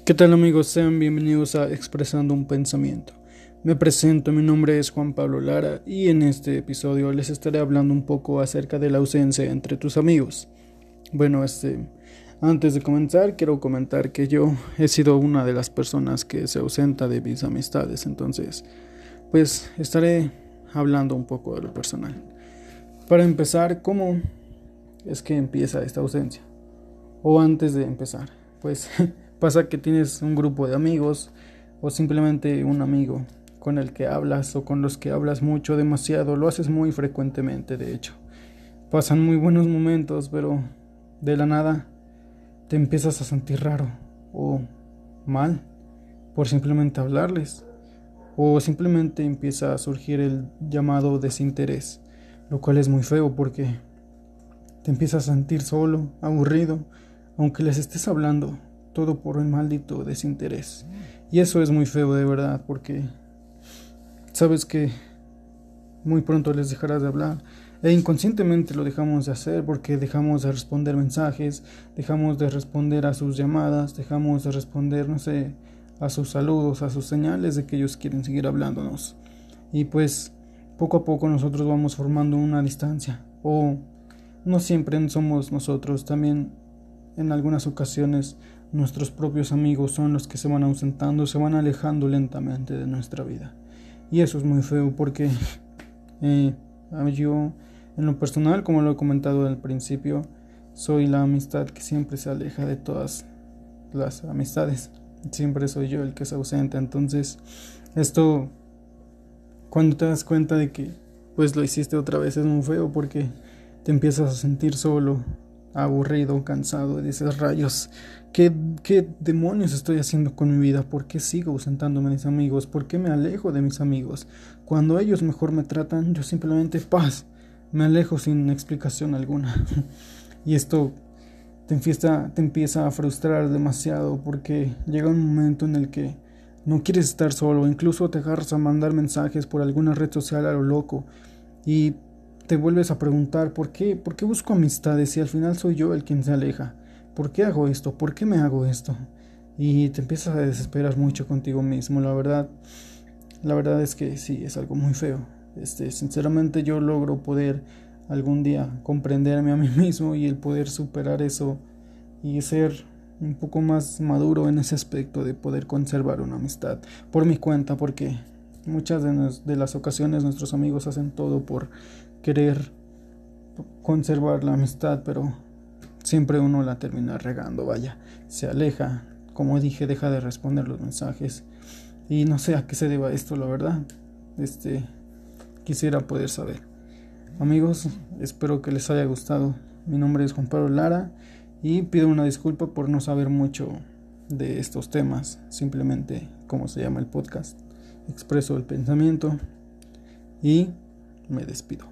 ¿Qué tal amigos? Sean bienvenidos a Expresando un Pensamiento. Me presento, mi nombre es Juan Pablo Lara y en este episodio les estaré hablando un poco acerca de la ausencia entre tus amigos. Bueno, este, antes de comenzar quiero comentar que yo he sido una de las personas que se ausenta de mis amistades, entonces pues estaré hablando un poco de lo personal. Para empezar, ¿cómo es que empieza esta ausencia? O antes de empezar, pues Pasa que tienes un grupo de amigos o simplemente un amigo con el que hablas o con los que hablas mucho, demasiado, lo haces muy frecuentemente, de hecho. Pasan muy buenos momentos, pero de la nada te empiezas a sentir raro o mal por simplemente hablarles o simplemente empieza a surgir el llamado desinterés, lo cual es muy feo porque te empiezas a sentir solo, aburrido, aunque les estés hablando todo por un maldito desinterés. Y eso es muy feo de verdad, porque sabes que muy pronto les dejarás de hablar. E inconscientemente lo dejamos de hacer porque dejamos de responder mensajes, dejamos de responder a sus llamadas, dejamos de responder, no sé, a sus saludos, a sus señales de que ellos quieren seguir hablándonos. Y pues poco a poco nosotros vamos formando una distancia. O no siempre somos nosotros, también en algunas ocasiones Nuestros propios amigos son los que se van ausentando, se van alejando lentamente de nuestra vida. Y eso es muy feo porque eh, yo, en lo personal, como lo he comentado al principio, soy la amistad que siempre se aleja de todas las amistades. Siempre soy yo el que se ausenta. Entonces, esto, cuando te das cuenta de que pues lo hiciste otra vez, es muy feo porque te empiezas a sentir solo, aburrido, cansado, y dices, rayos, ¿qué, ¿qué demonios estoy haciendo con mi vida? ¿Por qué sigo ausentándome de mis amigos? ¿Por qué me alejo de mis amigos? Cuando ellos mejor me tratan, yo simplemente paz, me alejo sin explicación alguna. y esto te empieza, te empieza a frustrar demasiado porque llega un momento en el que no quieres estar solo, incluso te agarras a mandar mensajes por alguna red social a lo loco y te vuelves a preguntar ¿por qué? ¿Por qué busco amistades si al final soy yo el quien se aleja? ¿Por qué hago esto? ¿Por qué me hago esto? Y te empiezas a desesperar mucho contigo mismo, la verdad. La verdad es que sí, es algo muy feo. Este, sinceramente yo logro poder algún día comprenderme a mí mismo y el poder superar eso y ser un poco más maduro en ese aspecto de poder conservar una amistad por mi cuenta porque muchas de, de las ocasiones nuestros amigos hacen todo por querer conservar la amistad, pero siempre uno la termina regando, vaya, se aleja, como dije, deja de responder los mensajes y no sé a qué se deba esto, la verdad. Este quisiera poder saber. Amigos, espero que les haya gustado. Mi nombre es Juan Pablo Lara y pido una disculpa por no saber mucho de estos temas, simplemente como se llama el podcast. Expreso el pensamiento y me despido.